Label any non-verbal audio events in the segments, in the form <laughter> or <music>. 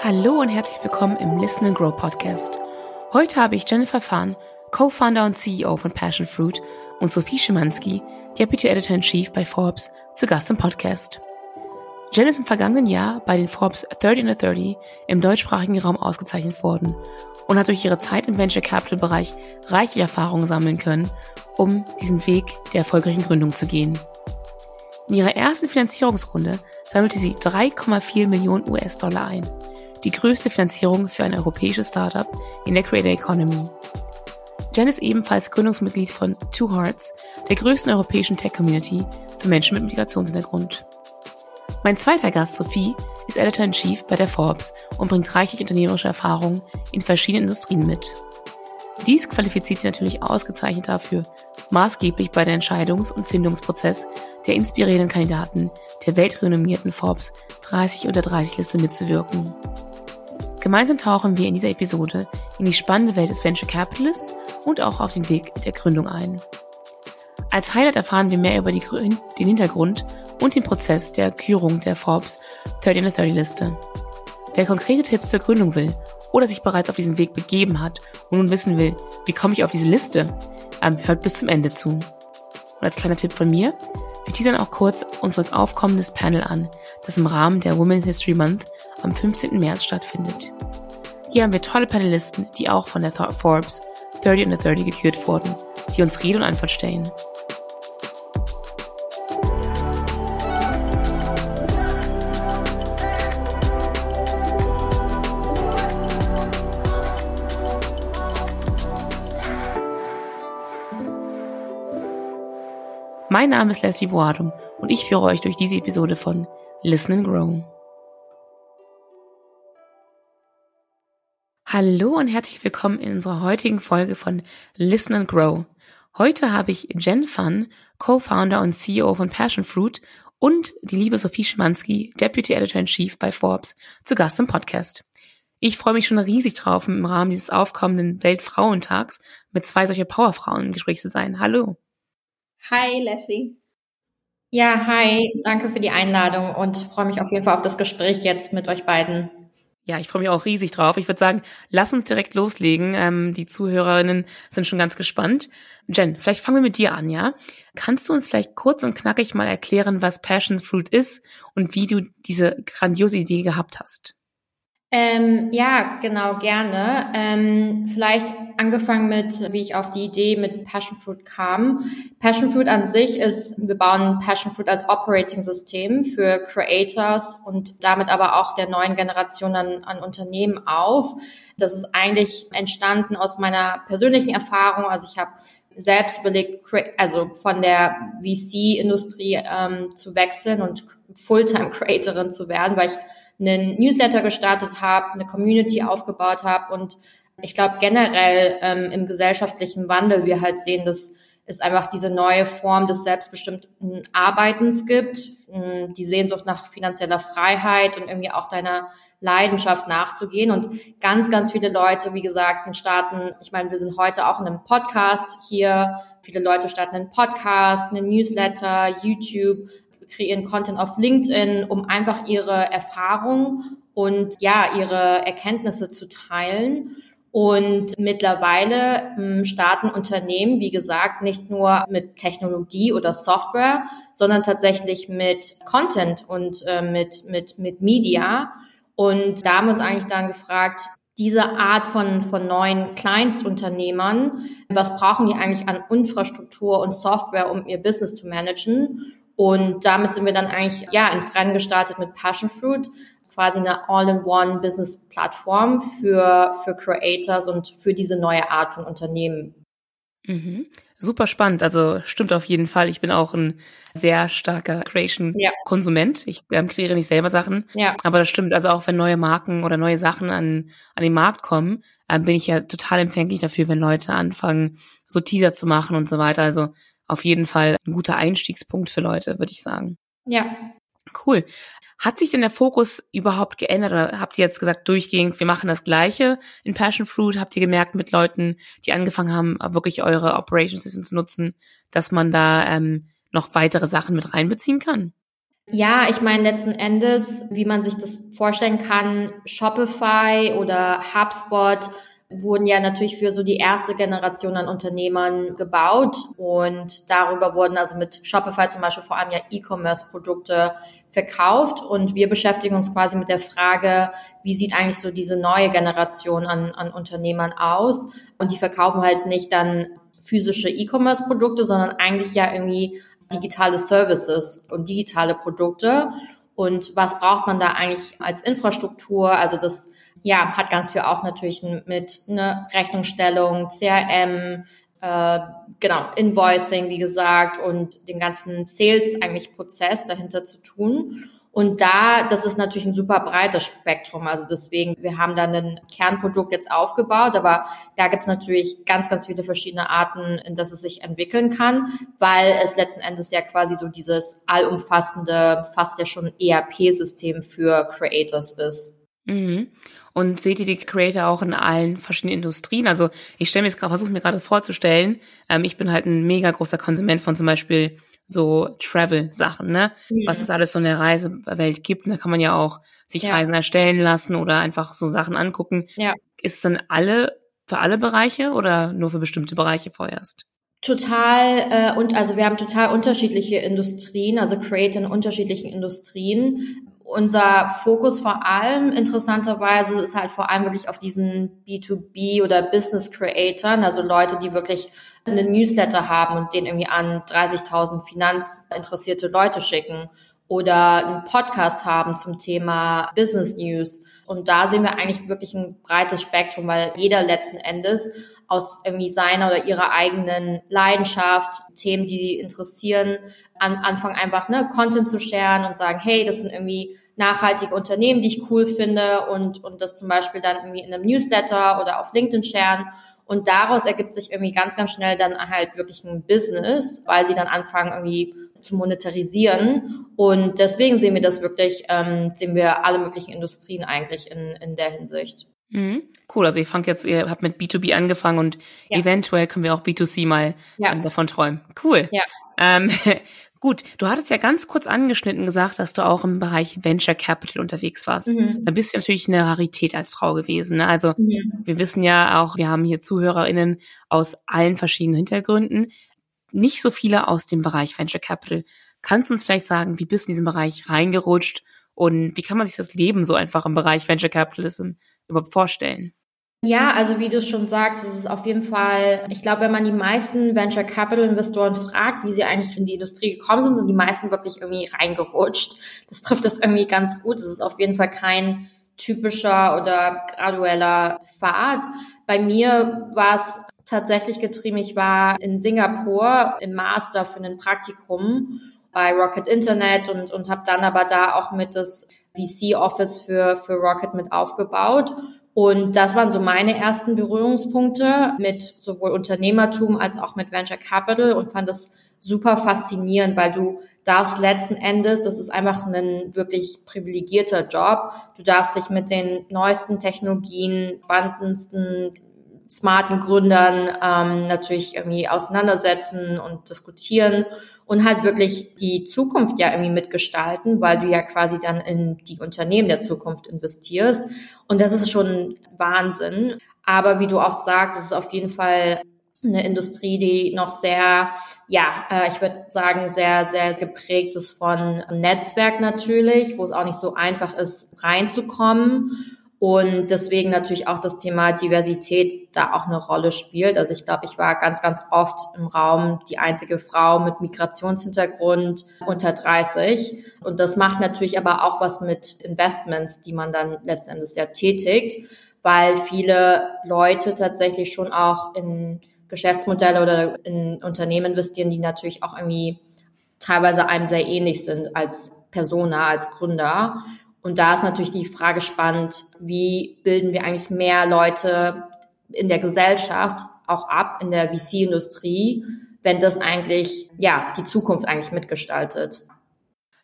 Hallo und herzlich willkommen im Listen and Grow Podcast. Heute habe ich Jennifer Fahn, Co-Founder und CEO von Passion Fruit und Sophie Schimanski, Deputy Editor in Chief bei Forbes, zu Gast im Podcast. Jen ist im vergangenen Jahr bei den Forbes 30 under 30 im deutschsprachigen Raum ausgezeichnet worden und hat durch ihre Zeit im Venture Capital Bereich reiche Erfahrungen sammeln können, um diesen Weg der erfolgreichen Gründung zu gehen. In ihrer ersten Finanzierungsrunde sammelte sie 3,4 Millionen US-Dollar ein, die größte Finanzierung für ein europäisches Startup in der Creator Economy. Jen ist ebenfalls Gründungsmitglied von Two Hearts, der größten europäischen Tech-Community für Menschen mit Migrationshintergrund. Mein zweiter Gast, Sophie, ist Editor-in-Chief bei der Forbes und bringt reichlich unternehmerische Erfahrungen in verschiedenen Industrien mit. Dies qualifiziert sie natürlich ausgezeichnet dafür, maßgeblich bei der Entscheidungs- und Findungsprozess der inspirierenden Kandidaten der weltrenommierten Forbes 30 unter 30 Liste mitzuwirken. Gemeinsam tauchen wir in dieser Episode in die spannende Welt des Venture Capitalists und auch auf den Weg der Gründung ein. Als Highlight erfahren wir mehr über die, den Hintergrund und den Prozess der Kürung der Forbes 30 under 30 Liste. Wer konkrete Tipps zur Gründung will oder sich bereits auf diesen Weg begeben hat und nun wissen will, wie komme ich auf diese Liste, ähm, hört bis zum Ende zu. Und als kleiner Tipp von mir, wir teasern auch kurz unser aufkommendes Panel an, das im Rahmen der Women's History Month am 15. März stattfindet. Hier haben wir tolle Panelisten, die auch von der Forbes 30 under 30 gekürt wurden, die uns Rede und Antwort stellen. Mein Name ist Leslie Boadum und ich führe euch durch diese Episode von Listen and Grow. Hallo und herzlich willkommen in unserer heutigen Folge von Listen and Grow. Heute habe ich Jen Fun, Co-Founder und CEO von Passion Fruit und die liebe Sophie Schimanski, Deputy Editor in Chief bei Forbes, zu Gast im Podcast. Ich freue mich schon riesig drauf, im Rahmen dieses aufkommenden Weltfrauentags mit zwei solcher Powerfrauen im Gespräch zu sein. Hallo. Hi, Leslie. Ja, hi, danke für die Einladung und freue mich auf jeden Fall auf das Gespräch jetzt mit euch beiden. Ja, ich freue mich auch riesig drauf. Ich würde sagen, lass uns direkt loslegen. Ähm, die Zuhörerinnen sind schon ganz gespannt. Jen, vielleicht fangen wir mit dir an, ja? Kannst du uns vielleicht kurz und knackig mal erklären, was Passion Fruit ist und wie du diese grandiose Idee gehabt hast? Ähm, ja, genau, gerne. Ähm, vielleicht angefangen mit, wie ich auf die Idee mit Passion Fruit kam. Passion Fruit an sich ist, wir bauen Passion Fruit als Operating System für Creators und damit aber auch der neuen Generation an, an Unternehmen auf. Das ist eigentlich entstanden aus meiner persönlichen Erfahrung. Also ich habe selbst überlegt, also von der VC-Industrie ähm, zu wechseln und Fulltime-Creatorin zu werden, weil ich einen Newsletter gestartet habe, eine Community aufgebaut habe und ich glaube generell ähm, im gesellschaftlichen Wandel wir halt sehen, dass es einfach diese neue Form des selbstbestimmten Arbeitens gibt, ähm, die Sehnsucht nach finanzieller Freiheit und irgendwie auch deiner Leidenschaft nachzugehen. Und ganz, ganz viele Leute, wie gesagt, starten, ich meine, wir sind heute auch in einem Podcast hier. Viele Leute starten einen Podcast, einen Newsletter, YouTube, kreieren Content auf LinkedIn, um einfach ihre Erfahrungen und ja, ihre Erkenntnisse zu teilen. Und mittlerweile ähm, starten Unternehmen, wie gesagt, nicht nur mit Technologie oder Software, sondern tatsächlich mit Content und äh, mit, mit, mit Media. Und da haben wir uns eigentlich dann gefragt, diese Art von, von neuen Kleinstunternehmern, was brauchen die eigentlich an Infrastruktur und Software, um ihr Business zu managen? Und damit sind wir dann eigentlich ja ins Rennen gestartet mit Passion Fruit, quasi eine All-in-One Business Plattform für für Creators und für diese neue Art von Unternehmen. Mhm. Super spannend. Also stimmt auf jeden Fall. Ich bin auch ein sehr starker Creation-Konsument. Ich ähm, kreiere nicht selber Sachen. Ja. Aber das stimmt. Also auch wenn neue Marken oder neue Sachen an, an den Markt kommen, äh, bin ich ja total empfänglich dafür, wenn Leute anfangen, so Teaser zu machen und so weiter. Also auf jeden Fall ein guter Einstiegspunkt für Leute, würde ich sagen. Ja. Cool. Hat sich denn der Fokus überhaupt geändert oder habt ihr jetzt gesagt, durchgehend, wir machen das Gleiche in Passion Fruit? Habt ihr gemerkt mit Leuten, die angefangen haben, wirklich eure Operation System zu nutzen, dass man da ähm, noch weitere Sachen mit reinbeziehen kann? Ja, ich meine letzten Endes, wie man sich das vorstellen kann, Shopify oder HubSpot wurden ja natürlich für so die erste Generation an Unternehmern gebaut und darüber wurden also mit Shopify zum Beispiel vor allem ja E-Commerce-Produkte verkauft und wir beschäftigen uns quasi mit der Frage, wie sieht eigentlich so diese neue Generation an, an Unternehmern aus und die verkaufen halt nicht dann physische E-Commerce-Produkte, sondern eigentlich ja irgendwie digitale Services und digitale Produkte. Und was braucht man da eigentlich als Infrastruktur? Also das ja, hat ganz viel auch natürlich mit ne, Rechnungsstellung, CRM, äh, genau, Invoicing, wie gesagt, und den ganzen Sales eigentlich Prozess dahinter zu tun. Und da, das ist natürlich ein super breites Spektrum. Also deswegen, wir haben dann ein Kernprodukt jetzt aufgebaut, aber da gibt es natürlich ganz, ganz viele verschiedene Arten, in das es sich entwickeln kann, weil es letzten Endes ja quasi so dieses allumfassende, fast ja schon ERP-System für Creators ist. Mhm. Und seht ihr die Creator auch in allen verschiedenen Industrien? Also ich stelle mir jetzt gerade, versuche mir gerade vorzustellen, ähm, ich bin halt ein mega großer Konsument von zum Beispiel so Travel-Sachen, ne? Ja. Was es alles so in der Reisewelt gibt. Und da kann man ja auch sich ja. Reisen erstellen lassen oder einfach so Sachen angucken. Ja. Ist es dann alle für alle Bereiche oder nur für bestimmte Bereiche vorerst? Total äh, und also wir haben total unterschiedliche Industrien, also Creator in unterschiedlichen Industrien unser Fokus vor allem interessanterweise ist halt vor allem wirklich auf diesen B2B oder Business Creatoren, also Leute, die wirklich einen Newsletter haben und den irgendwie an 30.000 finanzinteressierte Leute schicken oder einen Podcast haben zum Thema Business News. Und da sehen wir eigentlich wirklich ein breites Spektrum, weil jeder letzten Endes aus irgendwie seiner oder ihrer eigenen Leidenschaft, Themen, die interessieren, an Anfang einfach ne, Content zu sharen und sagen, hey, das sind irgendwie nachhaltige Unternehmen, die ich cool finde und, und das zum Beispiel dann irgendwie in einem Newsletter oder auf LinkedIn sharen. Und daraus ergibt sich irgendwie ganz, ganz schnell dann halt wirklich ein Business, weil sie dann anfangen irgendwie zu monetarisieren. Und deswegen sehen wir das wirklich, ähm, sehen wir alle möglichen Industrien eigentlich in, in der Hinsicht. Mhm. Cool, also ihr fangt jetzt, ihr habt mit B2B angefangen und ja. eventuell können wir auch B2C mal ja. ähm, davon träumen. Cool. Ja. Ähm, <laughs> gut, du hattest ja ganz kurz angeschnitten gesagt, dass du auch im Bereich Venture Capital unterwegs warst. Mhm. Da bist du natürlich eine Rarität als Frau gewesen. Ne? Also mhm. wir wissen ja auch, wir haben hier ZuhörerInnen aus allen verschiedenen Hintergründen. Nicht so viele aus dem Bereich Venture Capital. Kannst du uns vielleicht sagen, wie bist du in diesen Bereich reingerutscht und wie kann man sich das Leben so einfach im Bereich Venture Capitalism überhaupt vorstellen? Ja, also wie du schon sagst, es ist auf jeden Fall, ich glaube, wenn man die meisten Venture Capital Investoren fragt, wie sie eigentlich in die Industrie gekommen sind, sind die meisten wirklich irgendwie reingerutscht. Das trifft es irgendwie ganz gut. Es ist auf jeden Fall kein typischer oder gradueller Pfad. Bei mir war es tatsächlich getrieben. Ich war in Singapur im Master für ein Praktikum bei Rocket Internet und, und habe dann aber da auch mit das VC-Office für, für Rocket mit aufgebaut. Und das waren so meine ersten Berührungspunkte mit sowohl Unternehmertum als auch mit Venture Capital und fand das super faszinierend, weil du darfst letzten Endes, das ist einfach ein wirklich privilegierter Job, du darfst dich mit den neuesten Technologien, spannendsten, smarten Gründern ähm, natürlich irgendwie auseinandersetzen und diskutieren und halt wirklich die Zukunft ja irgendwie mitgestalten, weil du ja quasi dann in die Unternehmen der Zukunft investierst. Und das ist schon Wahnsinn. Aber wie du auch sagst, es ist auf jeden Fall eine Industrie, die noch sehr, ja, äh, ich würde sagen, sehr, sehr geprägt ist von Netzwerk natürlich, wo es auch nicht so einfach ist, reinzukommen und deswegen natürlich auch das Thema Diversität da auch eine Rolle spielt. Also ich glaube, ich war ganz, ganz oft im Raum die einzige Frau mit Migrationshintergrund unter 30. Und das macht natürlich aber auch was mit Investments, die man dann letztendlich ja tätigt, weil viele Leute tatsächlich schon auch in Geschäftsmodelle oder in Unternehmen investieren, die natürlich auch irgendwie teilweise einem sehr ähnlich sind als Persona, als Gründer. Und da ist natürlich die Frage spannend, wie bilden wir eigentlich mehr Leute in der Gesellschaft auch ab, in der VC-Industrie, wenn das eigentlich, ja, die Zukunft eigentlich mitgestaltet.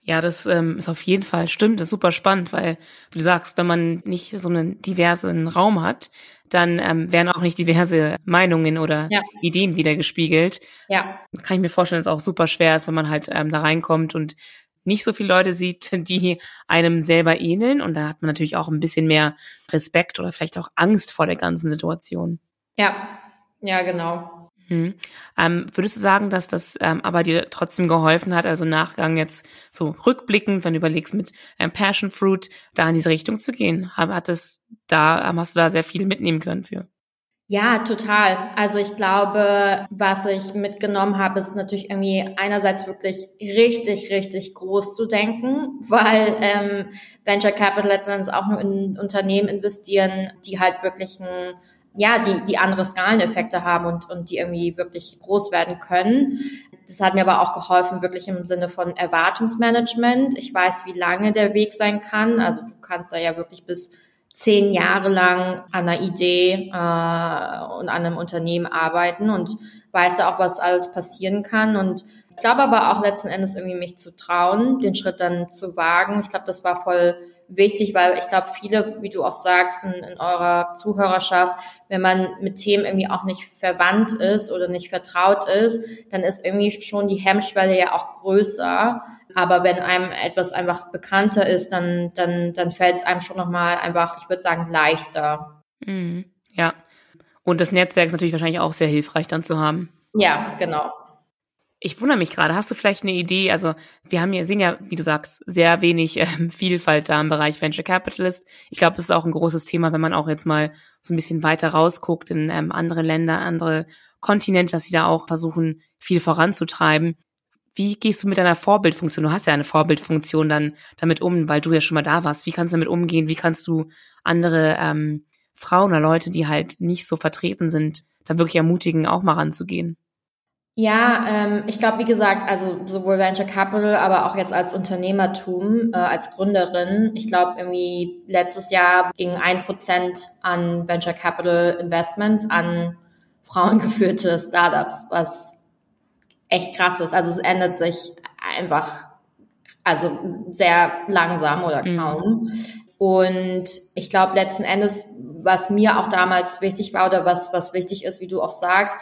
Ja, das ähm, ist auf jeden Fall stimmt, das ist super spannend, weil wie du sagst, wenn man nicht so einen diversen Raum hat, dann ähm, werden auch nicht diverse Meinungen oder ja. Ideen wiedergespiegelt. Ja. Kann ich mir vorstellen, dass es auch super schwer ist, wenn man halt ähm, da reinkommt und nicht so viele Leute sieht, die einem selber ähneln. Und da hat man natürlich auch ein bisschen mehr Respekt oder vielleicht auch Angst vor der ganzen Situation. Ja, ja, genau. Hm. Ähm, würdest du sagen, dass das ähm, aber dir trotzdem geholfen hat, also Nachgang jetzt so rückblickend, wenn du überlegst, mit ähm, Passion Fruit da in diese Richtung zu gehen? Hat es da, ähm, hast du da sehr viel mitnehmen können für? Ja, total. Also ich glaube, was ich mitgenommen habe, ist natürlich irgendwie einerseits wirklich richtig, richtig groß zu denken, weil ähm, Venture Capital letztendlich auch nur in Unternehmen investieren, die halt wirklich ein ja, die, die andere Skaleneffekte haben und, und die irgendwie wirklich groß werden können. Das hat mir aber auch geholfen, wirklich im Sinne von Erwartungsmanagement. Ich weiß, wie lange der Weg sein kann. Also du kannst da ja wirklich bis zehn Jahre lang an einer Idee äh, und an einem Unternehmen arbeiten und weißt da auch, was alles passieren kann. Und ich glaube aber auch letzten Endes irgendwie mich zu trauen, den Schritt dann zu wagen. Ich glaube, das war voll wichtig, weil ich glaube, viele, wie du auch sagst, in, in eurer Zuhörerschaft, wenn man mit Themen irgendwie auch nicht verwandt ist oder nicht vertraut ist, dann ist irgendwie schon die Hemmschwelle ja auch größer. Aber wenn einem etwas einfach bekannter ist, dann, dann, dann fällt es einem schon nochmal einfach, ich würde sagen, leichter. Mhm. Ja. Und das Netzwerk ist natürlich wahrscheinlich auch sehr hilfreich dann zu haben. Ja, genau. Ich wundere mich gerade, hast du vielleicht eine Idee? Also wir haben ja, sehen ja, wie du sagst, sehr wenig <laughs> ähm, Vielfalt da im Bereich Venture Capitalist. Ich glaube, es ist auch ein großes Thema, wenn man auch jetzt mal so ein bisschen weiter rausguckt in ähm, andere Länder, andere Kontinente, dass sie da auch versuchen, viel voranzutreiben. Wie gehst du mit deiner Vorbildfunktion? Du hast ja eine Vorbildfunktion dann damit um, weil du ja schon mal da warst. Wie kannst du damit umgehen? Wie kannst du andere ähm, Frauen oder Leute, die halt nicht so vertreten sind, da wirklich ermutigen, auch mal ranzugehen? Ja, ähm, ich glaube, wie gesagt, also sowohl Venture Capital, aber auch jetzt als Unternehmertum, äh, als Gründerin. Ich glaube, irgendwie letztes Jahr ging ein Prozent an Venture Capital Investments an frauengeführte Startups, was echt krass ist. Also es ändert sich einfach, also sehr langsam oder mhm. kaum. Mhm. Und ich glaube, letzten Endes, was mir auch damals wichtig war oder was, was wichtig ist, wie du auch sagst,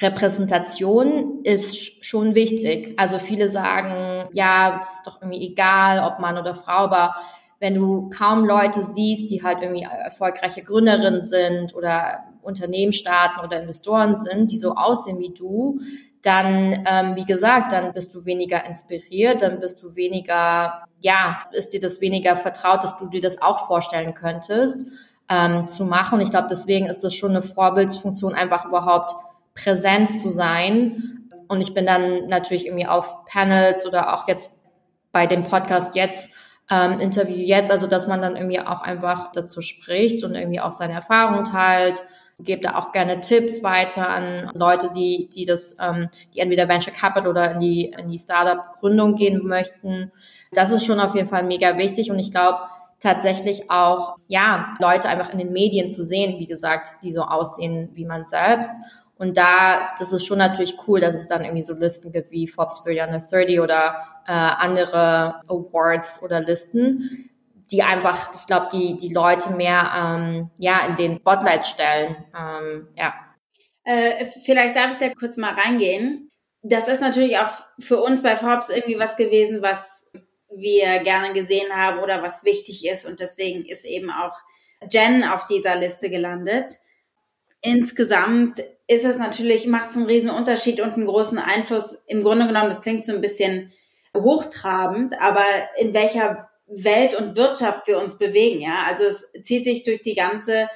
Repräsentation ist schon wichtig. Also viele sagen, ja, es ist doch irgendwie egal, ob Mann oder Frau, aber wenn du kaum Leute siehst, die halt irgendwie erfolgreiche Gründerinnen sind oder Unternehmen starten oder Investoren sind, die so aussehen wie du, dann, ähm, wie gesagt, dann bist du weniger inspiriert, dann bist du weniger, ja, ist dir das weniger vertraut, dass du dir das auch vorstellen könntest ähm, zu machen. Ich glaube, deswegen ist das schon eine Vorbildsfunktion, einfach überhaupt präsent zu sein. Und ich bin dann natürlich irgendwie auf Panels oder auch jetzt bei dem Podcast jetzt, ähm, Interview jetzt, also dass man dann irgendwie auch einfach dazu spricht und irgendwie auch seine Erfahrungen teilt. Gebe da auch gerne Tipps weiter an Leute, die, die das, ähm, die entweder Venture Capital oder in die, in die Startup-Gründung gehen möchten. Das ist schon auf jeden Fall mega wichtig und ich glaube, tatsächlich auch, ja, Leute einfach in den Medien zu sehen, wie gesagt, die so aussehen wie man selbst und da, das ist schon natürlich cool, dass es dann irgendwie so Listen gibt wie Forbes 30 Under 30 oder äh, andere Awards oder Listen, die einfach, ich glaube, die, die Leute mehr ähm, ja, in den Spotlight stellen. Ähm, ja. Äh, vielleicht darf ich da kurz mal reingehen. Das ist natürlich auch für uns bei Forbes irgendwie was gewesen, was wir gerne gesehen haben oder was wichtig ist. Und deswegen ist eben auch Jen auf dieser Liste gelandet. Insgesamt ist es natürlich, macht es einen riesen Unterschied und einen großen Einfluss. Im Grunde genommen, das klingt so ein bisschen hochtrabend, aber in welcher Welt und Wirtschaft wir uns bewegen, ja. Also es zieht sich durch die ganze,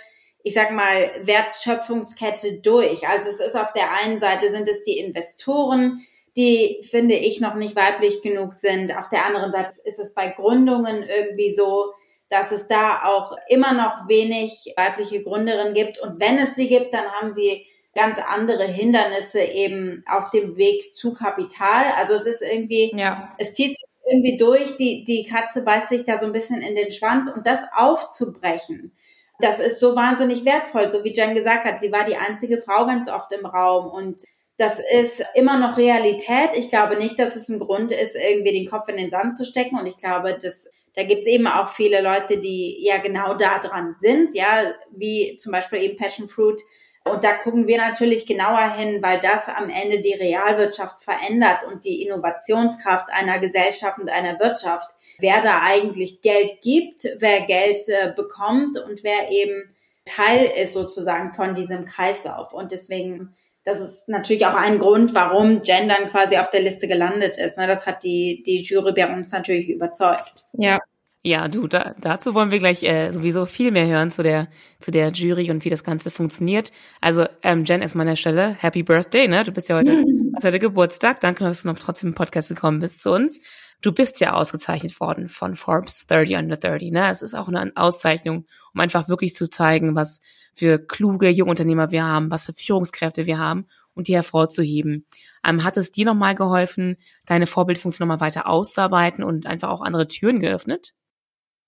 ich sag mal, Wertschöpfungskette durch. Also es ist auf der einen Seite sind es die Investoren, die finde ich noch nicht weiblich genug sind. Auf der anderen Seite ist es bei Gründungen irgendwie so, dass es da auch immer noch wenig weibliche Gründerinnen gibt. Und wenn es sie gibt, dann haben sie ganz andere Hindernisse eben auf dem Weg zu Kapital. Also es ist irgendwie, ja. es zieht sich irgendwie durch, die, die Katze beißt sich da so ein bisschen in den Schwanz und das aufzubrechen. Das ist so wahnsinnig wertvoll, so wie Jen gesagt hat. Sie war die einzige Frau ganz oft im Raum und das ist immer noch Realität. Ich glaube nicht, dass es ein Grund ist, irgendwie den Kopf in den Sand zu stecken. Und ich glaube, dass da gibt's eben auch viele Leute, die ja genau da dran sind, ja, wie zum Beispiel eben Passion Fruit Und da gucken wir natürlich genauer hin, weil das am Ende die Realwirtschaft verändert und die Innovationskraft einer Gesellschaft und einer Wirtschaft. Wer da eigentlich Geld gibt, wer Geld äh, bekommt und wer eben Teil ist sozusagen von diesem Kreislauf. Und deswegen, das ist natürlich auch ein Grund, warum Gendern quasi auf der Liste gelandet ist. Ne? Das hat die, die Jury bei uns natürlich überzeugt. Ja, ja, du, da, dazu wollen wir gleich äh, sowieso viel mehr hören zu der zu der Jury und wie das Ganze funktioniert. Also ähm, Jen, erstmal an der Stelle, Happy Birthday, ne? Du bist ja heute, <laughs> hast heute Geburtstag. Danke, dass du noch trotzdem im Podcast gekommen bist zu uns. Du bist ja ausgezeichnet worden von Forbes 30 under 30, ne? Es ist auch eine Auszeichnung, um einfach wirklich zu zeigen, was für kluge Jungunternehmer wir haben, was für Führungskräfte wir haben und die hervorzuheben. Ähm, hat es dir nochmal geholfen, deine Vorbildfunktion nochmal weiter auszuarbeiten und einfach auch andere Türen geöffnet?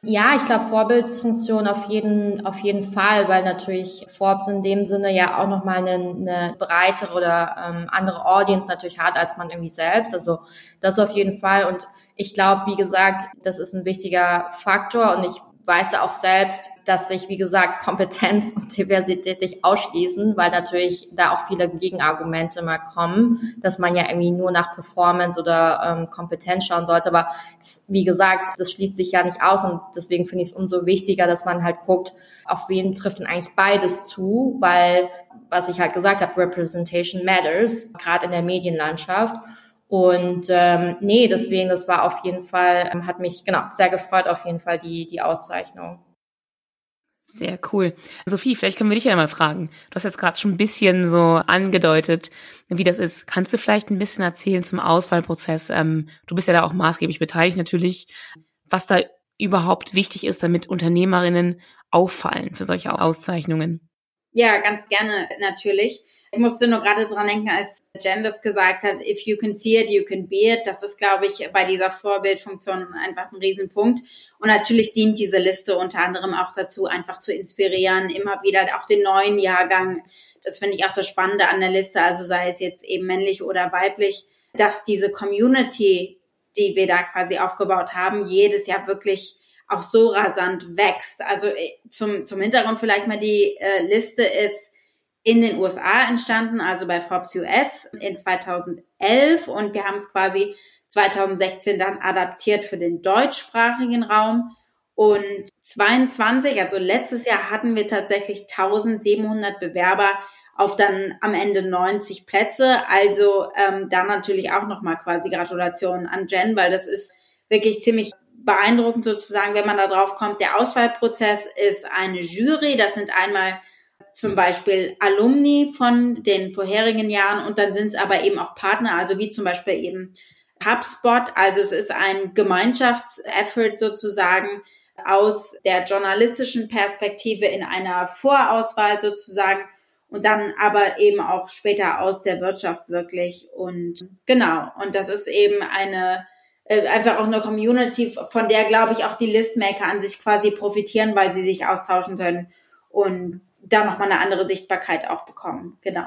Ja, ich glaube Vorbildsfunktion auf jeden auf jeden Fall, weil natürlich Forbes in dem Sinne ja auch nochmal eine, eine breitere oder ähm, andere Audience natürlich hat als man irgendwie selbst. Also das auf jeden Fall. Und ich glaube, wie gesagt, das ist ein wichtiger Faktor und ich weiß ja auch selbst, dass sich, wie gesagt, Kompetenz und Diversität nicht ausschließen, weil natürlich da auch viele Gegenargumente mal kommen, dass man ja irgendwie nur nach Performance oder ähm, Kompetenz schauen sollte. Aber das, wie gesagt, das schließt sich ja nicht aus und deswegen finde ich es umso wichtiger, dass man halt guckt, auf wen trifft denn eigentlich beides zu, weil, was ich halt gesagt habe, Representation matters, gerade in der Medienlandschaft. Und ähm, nee, deswegen, das war auf jeden Fall, ähm, hat mich genau sehr gefreut, auf jeden Fall die, die Auszeichnung. Sehr cool. Sophie, vielleicht können wir dich ja mal fragen. Du hast jetzt gerade schon ein bisschen so angedeutet, wie das ist. Kannst du vielleicht ein bisschen erzählen zum Auswahlprozess? Ähm, du bist ja da auch maßgeblich beteiligt natürlich, was da überhaupt wichtig ist, damit Unternehmerinnen auffallen für solche Auszeichnungen. Ja, ganz gerne natürlich. Ich musste nur gerade dran denken, als Jen das gesagt hat, if you can see it, you can be it. Das ist, glaube ich, bei dieser Vorbildfunktion einfach ein Riesenpunkt. Und natürlich dient diese Liste unter anderem auch dazu, einfach zu inspirieren, immer wieder auch den neuen Jahrgang. Das finde ich auch das Spannende an der Liste, also sei es jetzt eben männlich oder weiblich, dass diese Community, die wir da quasi aufgebaut haben, jedes Jahr wirklich auch so rasant wächst. Also äh, zum, zum Hintergrund vielleicht mal die äh, Liste ist in den USA entstanden, also bei Forbes US in 2011 und wir haben es quasi 2016 dann adaptiert für den deutschsprachigen Raum. Und 22, also letztes Jahr hatten wir tatsächlich 1700 Bewerber auf dann am Ende 90 Plätze. Also ähm, da natürlich auch nochmal quasi Gratulation an Jen, weil das ist wirklich ziemlich beeindruckend sozusagen, wenn man da drauf kommt. Der Auswahlprozess ist eine Jury. Das sind einmal zum Beispiel Alumni von den vorherigen Jahren und dann sind es aber eben auch Partner, also wie zum Beispiel eben HubSpot. Also es ist ein Gemeinschaftseffort sozusagen aus der journalistischen Perspektive in einer Vorauswahl sozusagen und dann aber eben auch später aus der Wirtschaft wirklich. Und genau, und das ist eben eine äh, einfach auch eine Community, von der glaube ich auch die Listmaker an sich quasi profitieren, weil sie sich austauschen können und da nochmal eine andere Sichtbarkeit auch bekommen. Genau.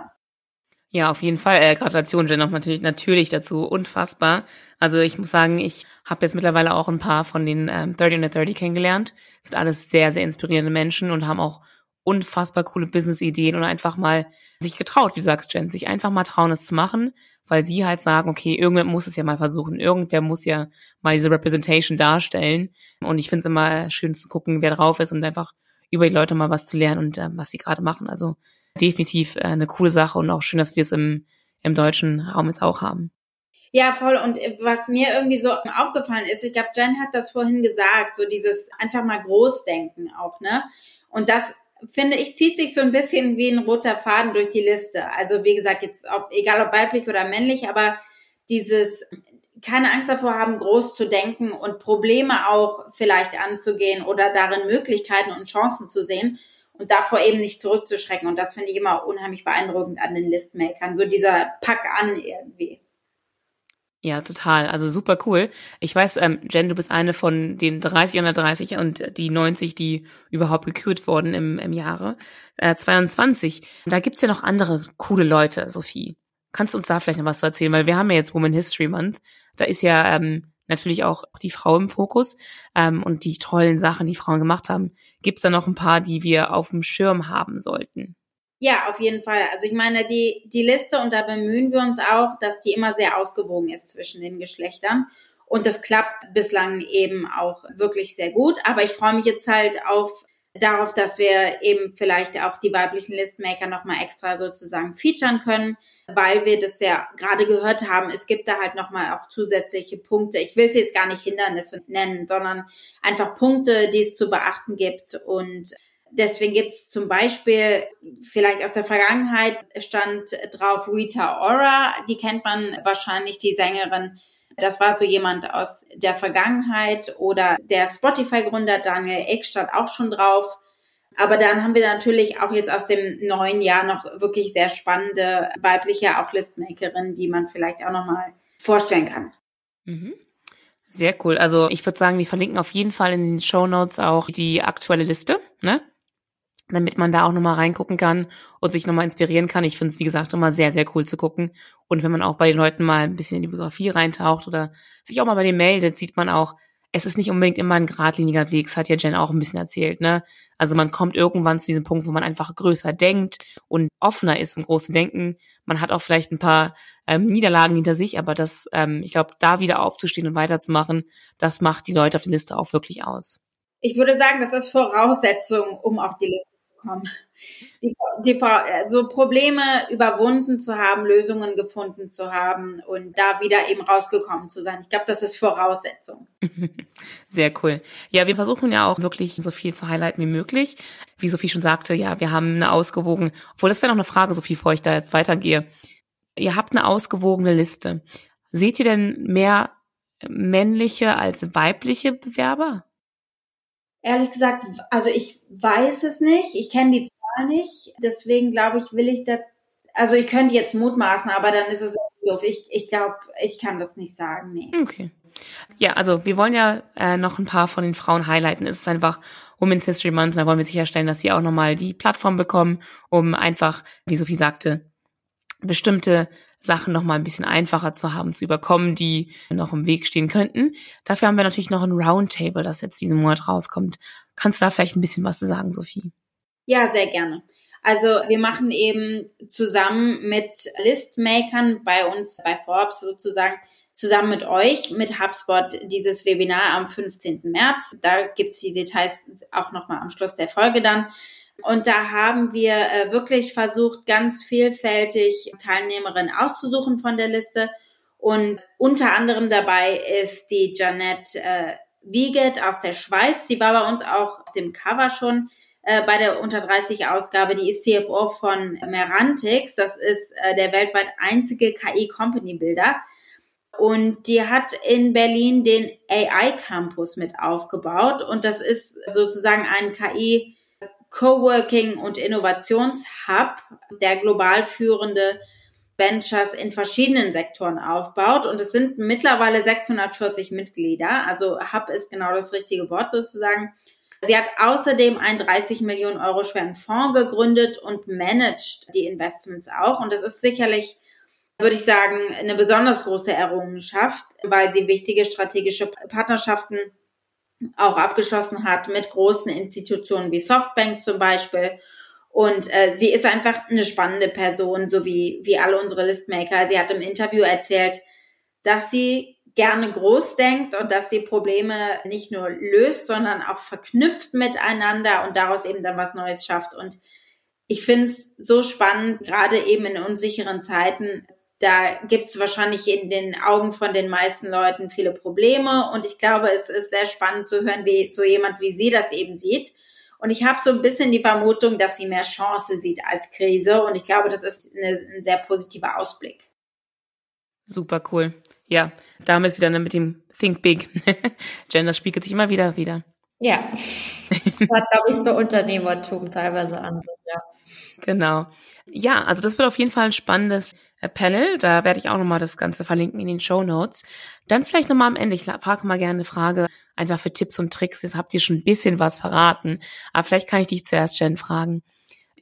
Ja, auf jeden Fall. Äh, Gratulation, Jen, noch natürlich, natürlich dazu. Unfassbar. Also ich muss sagen, ich habe jetzt mittlerweile auch ein paar von den ähm, 30 under 30 kennengelernt. Das sind alles sehr, sehr inspirierende Menschen und haben auch unfassbar coole Business-Ideen und einfach mal sich getraut, wie du sagst, Jen, sich einfach mal trauen, es zu machen, weil sie halt sagen, okay, irgendwer muss es ja mal versuchen, irgendwer muss ja mal diese Representation darstellen. Und ich finde es immer schön zu gucken, wer drauf ist und einfach über die Leute mal was zu lernen und äh, was sie gerade machen. Also definitiv äh, eine coole Sache und auch schön, dass wir es im, im deutschen Raum jetzt auch haben. Ja, voll. Und äh, was mir irgendwie so aufgefallen ist, ich glaube, Jen hat das vorhin gesagt, so dieses einfach mal Großdenken auch, ne? Und das finde ich, zieht sich so ein bisschen wie ein roter Faden durch die Liste. Also wie gesagt, jetzt ob, egal ob weiblich oder männlich, aber dieses keine Angst davor haben, groß zu denken und Probleme auch vielleicht anzugehen oder darin Möglichkeiten und Chancen zu sehen und davor eben nicht zurückzuschrecken. Und das finde ich immer unheimlich beeindruckend an den Listmakern. So dieser Pack an irgendwie. Ja, total. Also super cool. Ich weiß, ähm, Jen, du bist eine von den 30 unter 30 und die 90, die überhaupt gekürt wurden im, im Jahre äh, 22. Da gibt's ja noch andere coole Leute, Sophie. Kannst du uns da vielleicht noch was zu erzählen? Weil wir haben ja jetzt Women History Month. Da ist ja ähm, natürlich auch die Frau im Fokus ähm, und die tollen Sachen, die Frauen gemacht haben. Gibt's da noch ein paar, die wir auf dem Schirm haben sollten? Ja, auf jeden Fall. Also ich meine, die, die Liste, und da bemühen wir uns auch, dass die immer sehr ausgewogen ist zwischen den Geschlechtern. Und das klappt bislang eben auch wirklich sehr gut. Aber ich freue mich jetzt halt auf darauf, dass wir eben vielleicht auch die weiblichen Listmaker nochmal extra sozusagen featuren können, weil wir das ja gerade gehört haben. Es gibt da halt nochmal auch zusätzliche Punkte. Ich will es jetzt gar nicht Hindernisse nennen, sondern einfach Punkte, die es zu beachten gibt. Und Deswegen gibt es zum Beispiel, vielleicht aus der Vergangenheit stand drauf Rita Ora, die kennt man wahrscheinlich, die Sängerin. Das war so jemand aus der Vergangenheit oder der Spotify-Gründer Daniel Eck stand auch schon drauf. Aber dann haben wir natürlich auch jetzt aus dem neuen Jahr noch wirklich sehr spannende weibliche auch Listmakerin, die man vielleicht auch nochmal vorstellen kann. Mhm. Sehr cool. Also ich würde sagen, wir verlinken auf jeden Fall in den Show Notes auch die aktuelle Liste. Ne? Damit man da auch nochmal reingucken kann und sich nochmal inspirieren kann. Ich finde es, wie gesagt, immer sehr, sehr cool zu gucken. Und wenn man auch bei den Leuten mal ein bisschen in die Biografie reintaucht oder sich auch mal bei denen meldet, sieht man auch, es ist nicht unbedingt immer ein geradliniger Weg. Das hat ja Jen auch ein bisschen erzählt, ne? Also man kommt irgendwann zu diesem Punkt, wo man einfach größer denkt und offener ist im großen Denken. Man hat auch vielleicht ein paar ähm, Niederlagen hinter sich, aber das, ähm, ich glaube, da wieder aufzustehen und weiterzumachen, das macht die Leute auf der Liste auch wirklich aus. Ich würde sagen, das ist Voraussetzung, um auf die Liste kommen. Die, die, so Probleme überwunden zu haben, Lösungen gefunden zu haben und da wieder eben rausgekommen zu sein. Ich glaube, das ist Voraussetzung. <laughs> Sehr cool. Ja, wir versuchen ja auch wirklich so viel zu highlighten wie möglich. Wie Sophie schon sagte, ja, wir haben eine ausgewogen, obwohl das wäre noch eine Frage, Sophie, bevor ich da jetzt weitergehe. Ihr habt eine ausgewogene Liste. Seht ihr denn mehr männliche als weibliche Bewerber? Ehrlich gesagt, also ich weiß es nicht. Ich kenne die Zahl nicht. Deswegen glaube ich, will ich da, also ich könnte jetzt mutmaßen, aber dann ist es doof. Ich, ich glaube, ich kann das nicht sagen. Nee. Okay. Ja, also wir wollen ja äh, noch ein paar von den Frauen highlighten. Es ist einfach Women's History Month. Da wollen wir sicherstellen, dass sie auch nochmal die Plattform bekommen, um einfach, wie Sophie sagte, bestimmte Sachen noch mal ein bisschen einfacher zu haben, zu überkommen, die noch im Weg stehen könnten. Dafür haben wir natürlich noch ein Roundtable, das jetzt diesen Monat rauskommt. Kannst du da vielleicht ein bisschen was zu sagen, Sophie? Ja, sehr gerne. Also wir machen eben zusammen mit Listmakern bei uns, bei Forbes sozusagen, zusammen mit euch, mit HubSpot, dieses Webinar am 15. März. Da gibt's die Details auch nochmal am Schluss der Folge dann. Und da haben wir äh, wirklich versucht, ganz vielfältig Teilnehmerinnen auszusuchen von der Liste. Und unter anderem dabei ist die Janette äh, Wiegert aus der Schweiz. Die war bei uns auch auf dem Cover schon äh, bei der unter 30 Ausgabe. Die ist CFO von Merantix. Das ist äh, der weltweit einzige KI-Company-Builder. Und die hat in Berlin den AI Campus mit aufgebaut. Und das ist sozusagen ein KI Coworking und Innovationshub, der global führende Ventures in verschiedenen Sektoren aufbaut. Und es sind mittlerweile 640 Mitglieder. Also Hub ist genau das richtige Wort sozusagen. Sie hat außerdem einen 30 Millionen Euro schweren Fonds gegründet und managt die Investments auch. Und das ist sicherlich, würde ich sagen, eine besonders große Errungenschaft, weil sie wichtige strategische Partnerschaften auch abgeschlossen hat mit großen Institutionen wie Softbank zum Beispiel. Und äh, sie ist einfach eine spannende Person, so wie, wie alle unsere Listmaker. Sie hat im Interview erzählt, dass sie gerne groß denkt und dass sie Probleme nicht nur löst, sondern auch verknüpft miteinander und daraus eben dann was Neues schafft. Und ich finde es so spannend, gerade eben in unsicheren Zeiten, da gibt es wahrscheinlich in den Augen von den meisten Leuten viele Probleme. Und ich glaube, es ist sehr spannend zu hören, wie so jemand wie sie das eben sieht. Und ich habe so ein bisschen die Vermutung, dass sie mehr Chance sieht als Krise. Und ich glaube, das ist eine, ein sehr positiver Ausblick. Super cool. Ja, da haben wir es wieder mit dem Think Big. <laughs> Gender spiegelt sich immer wieder wieder. Ja, das hat, glaube ich, so Unternehmertum teilweise an. Ja. Genau. Ja, also das wird auf jeden Fall ein spannendes Panel. Da werde ich auch nochmal das Ganze verlinken in den Show Notes. Dann vielleicht nochmal am Ende. Ich frage mal gerne eine Frage einfach für Tipps und Tricks. Jetzt habt ihr schon ein bisschen was verraten. Aber vielleicht kann ich dich zuerst, Jen, fragen.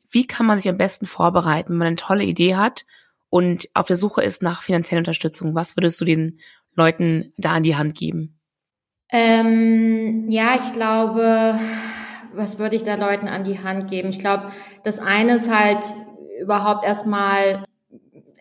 Wie kann man sich am besten vorbereiten, wenn man eine tolle Idee hat und auf der Suche ist nach finanzieller Unterstützung? Was würdest du den Leuten da an die Hand geben? Ähm, ja, ich glaube, was würde ich da Leuten an die Hand geben? Ich glaube, das eine ist halt überhaupt erstmal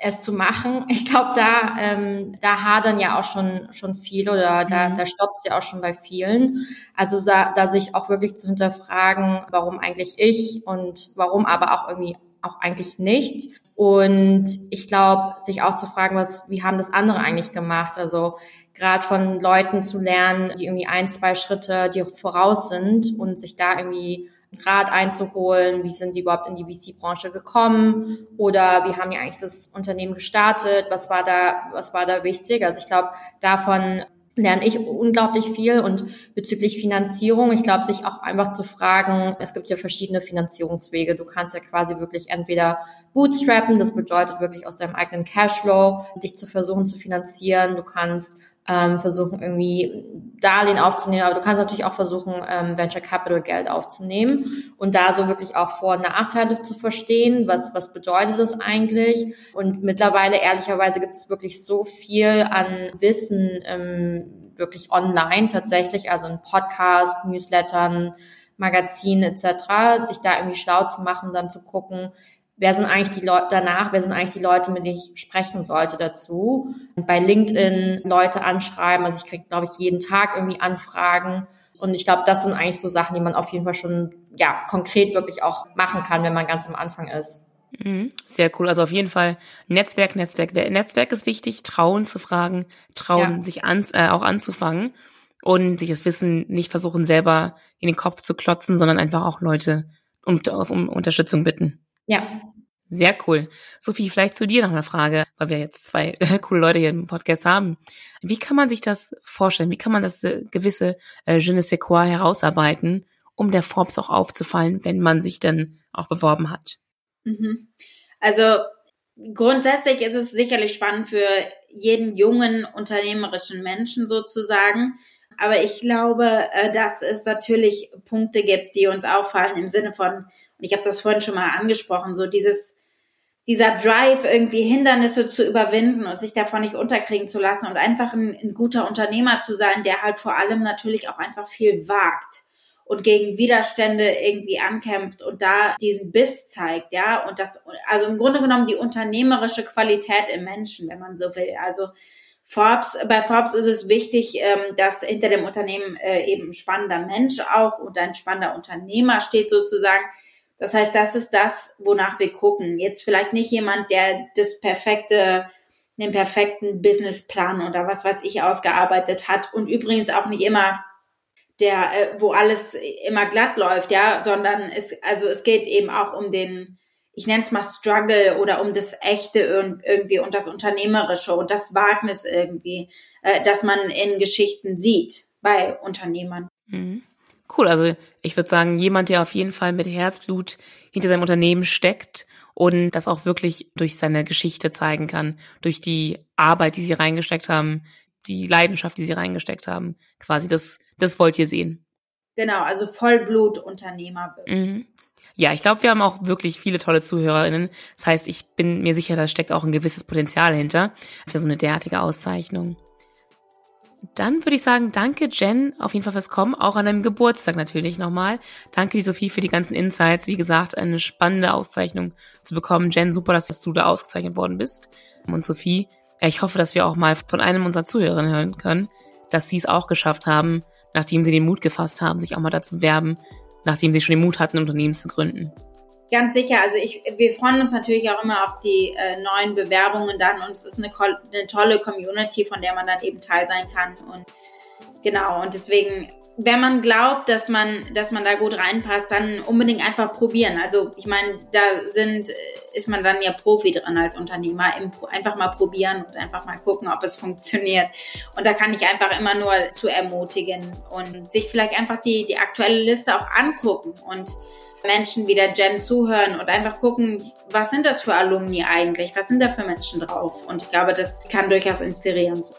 es zu machen. Ich glaube, da, ähm, da hadern ja auch schon, schon viele oder da, mhm. da stoppt es ja auch schon bei vielen. Also da, da sich auch wirklich zu hinterfragen, warum eigentlich ich und warum aber auch irgendwie auch eigentlich nicht. Und ich glaube, sich auch zu fragen, was, wie haben das andere eigentlich gemacht? Also gerade von Leuten zu lernen, die irgendwie ein, zwei Schritte dir voraus sind und sich da irgendwie Rat einzuholen, wie sind die überhaupt in die VC-Branche gekommen oder wie haben die eigentlich das Unternehmen gestartet, was war da, was war da wichtig. Also ich glaube, davon lerne ich unglaublich viel und bezüglich Finanzierung, ich glaube, sich auch einfach zu fragen, es gibt ja verschiedene Finanzierungswege. Du kannst ja quasi wirklich entweder bootstrappen, das bedeutet wirklich aus deinem eigenen Cashflow dich zu versuchen zu finanzieren. Du kannst ähm, versuchen irgendwie Darlehen aufzunehmen, aber du kannst natürlich auch versuchen, ähm, Venture Capital Geld aufzunehmen und da so wirklich auch Vor- und Nachteile zu verstehen, was, was bedeutet das eigentlich und mittlerweile ehrlicherweise gibt es wirklich so viel an Wissen ähm, wirklich online tatsächlich, also in Podcast, Newslettern, Magazinen etc., sich da irgendwie schlau zu machen, dann zu gucken, wer sind eigentlich die Leute danach, wer sind eigentlich die Leute, mit denen ich sprechen sollte dazu. Und bei LinkedIn Leute anschreiben, also ich kriege, glaube ich, jeden Tag irgendwie Anfragen. Und ich glaube, das sind eigentlich so Sachen, die man auf jeden Fall schon ja konkret wirklich auch machen kann, wenn man ganz am Anfang ist. Mhm. Sehr cool. Also auf jeden Fall Netzwerk, Netzwerk. Netzwerk ist wichtig, trauen zu fragen, trauen, ja. sich an, äh, auch anzufangen und sich das Wissen nicht versuchen, selber in den Kopf zu klotzen, sondern einfach auch Leute um, um Unterstützung bitten. Ja. Sehr cool. Sophie, vielleicht zu dir noch eine Frage, weil wir jetzt zwei <laughs> coole Leute hier im Podcast haben. Wie kann man sich das vorstellen? Wie kann man das äh, gewisse äh, Je ne sais quoi herausarbeiten, um der Forbes auch aufzufallen, wenn man sich dann auch beworben hat? Mhm. Also grundsätzlich ist es sicherlich spannend für jeden jungen unternehmerischen Menschen sozusagen. Aber ich glaube, äh, dass es natürlich Punkte gibt, die uns auffallen im Sinne von, ich habe das vorhin schon mal angesprochen, so dieses, dieser Drive, irgendwie Hindernisse zu überwinden und sich davon nicht unterkriegen zu lassen und einfach ein, ein guter Unternehmer zu sein, der halt vor allem natürlich auch einfach viel wagt und gegen Widerstände irgendwie ankämpft und da diesen Biss zeigt, ja, und das, also im Grunde genommen die unternehmerische Qualität im Menschen, wenn man so will. Also Forbes, bei Forbes ist es wichtig, ähm, dass hinter dem Unternehmen äh, eben ein spannender Mensch auch und ein spannender Unternehmer steht sozusagen, das heißt, das ist das, wonach wir gucken. Jetzt vielleicht nicht jemand, der das perfekte, den perfekten Businessplan oder was weiß ich ausgearbeitet hat und übrigens auch nicht immer der, äh, wo alles immer glatt läuft, ja, sondern es, also es geht eben auch um den, ich nenne es mal Struggle oder um das Echte irgendwie und das Unternehmerische und das Wagnis irgendwie, äh, das man in Geschichten sieht bei Unternehmern. Mhm. Cool, also ich würde sagen, jemand, der auf jeden Fall mit Herzblut hinter seinem Unternehmen steckt und das auch wirklich durch seine Geschichte zeigen kann, durch die Arbeit, die sie reingesteckt haben, die Leidenschaft, die sie reingesteckt haben. Quasi das, das wollt ihr sehen. Genau, also Vollblutunternehmer. Mhm. Ja, ich glaube, wir haben auch wirklich viele tolle ZuhörerInnen. Das heißt, ich bin mir sicher, da steckt auch ein gewisses Potenzial hinter für so eine derartige Auszeichnung. Dann würde ich sagen, danke Jen auf jeden Fall fürs Kommen, auch an deinem Geburtstag natürlich nochmal. Danke die Sophie für die ganzen Insights. Wie gesagt, eine spannende Auszeichnung zu bekommen. Jen, super, dass du da ausgezeichnet worden bist. Und Sophie, ich hoffe, dass wir auch mal von einem unserer Zuhörerinnen hören können, dass sie es auch geschafft haben, nachdem sie den Mut gefasst haben, sich auch mal dazu werben, nachdem sie schon den Mut hatten, Unternehmen zu gründen. Ganz sicher. Also ich, wir freuen uns natürlich auch immer auf die äh, neuen Bewerbungen dann und es ist eine, eine tolle Community, von der man dann eben Teil sein kann. Und genau, und deswegen wenn man glaubt, dass man, dass man da gut reinpasst, dann unbedingt einfach probieren. Also ich meine, da sind, ist man dann ja Profi dran als Unternehmer. Einfach mal probieren und einfach mal gucken, ob es funktioniert. Und da kann ich einfach immer nur zu ermutigen und sich vielleicht einfach die, die aktuelle Liste auch angucken und Menschen wie der Jen zuhören und einfach gucken, was sind das für Alumni eigentlich? Was sind da für Menschen drauf? Und ich glaube, das kann durchaus inspirierend sein.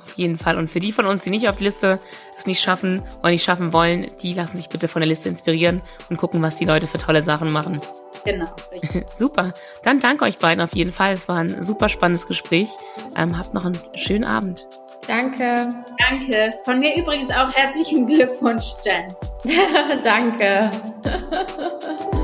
Auf jeden Fall. Und für die von uns, die nicht auf die Liste es nicht schaffen oder nicht schaffen wollen, die lassen sich bitte von der Liste inspirieren und gucken, was die Leute für tolle Sachen machen. Genau. <laughs> super. Dann danke euch beiden auf jeden Fall. Es war ein super spannendes Gespräch. Ähm, habt noch einen schönen Abend. Danke. Danke. Von mir übrigens auch herzlichen Glückwunsch, Jen. <laughs> Danke. <laughs>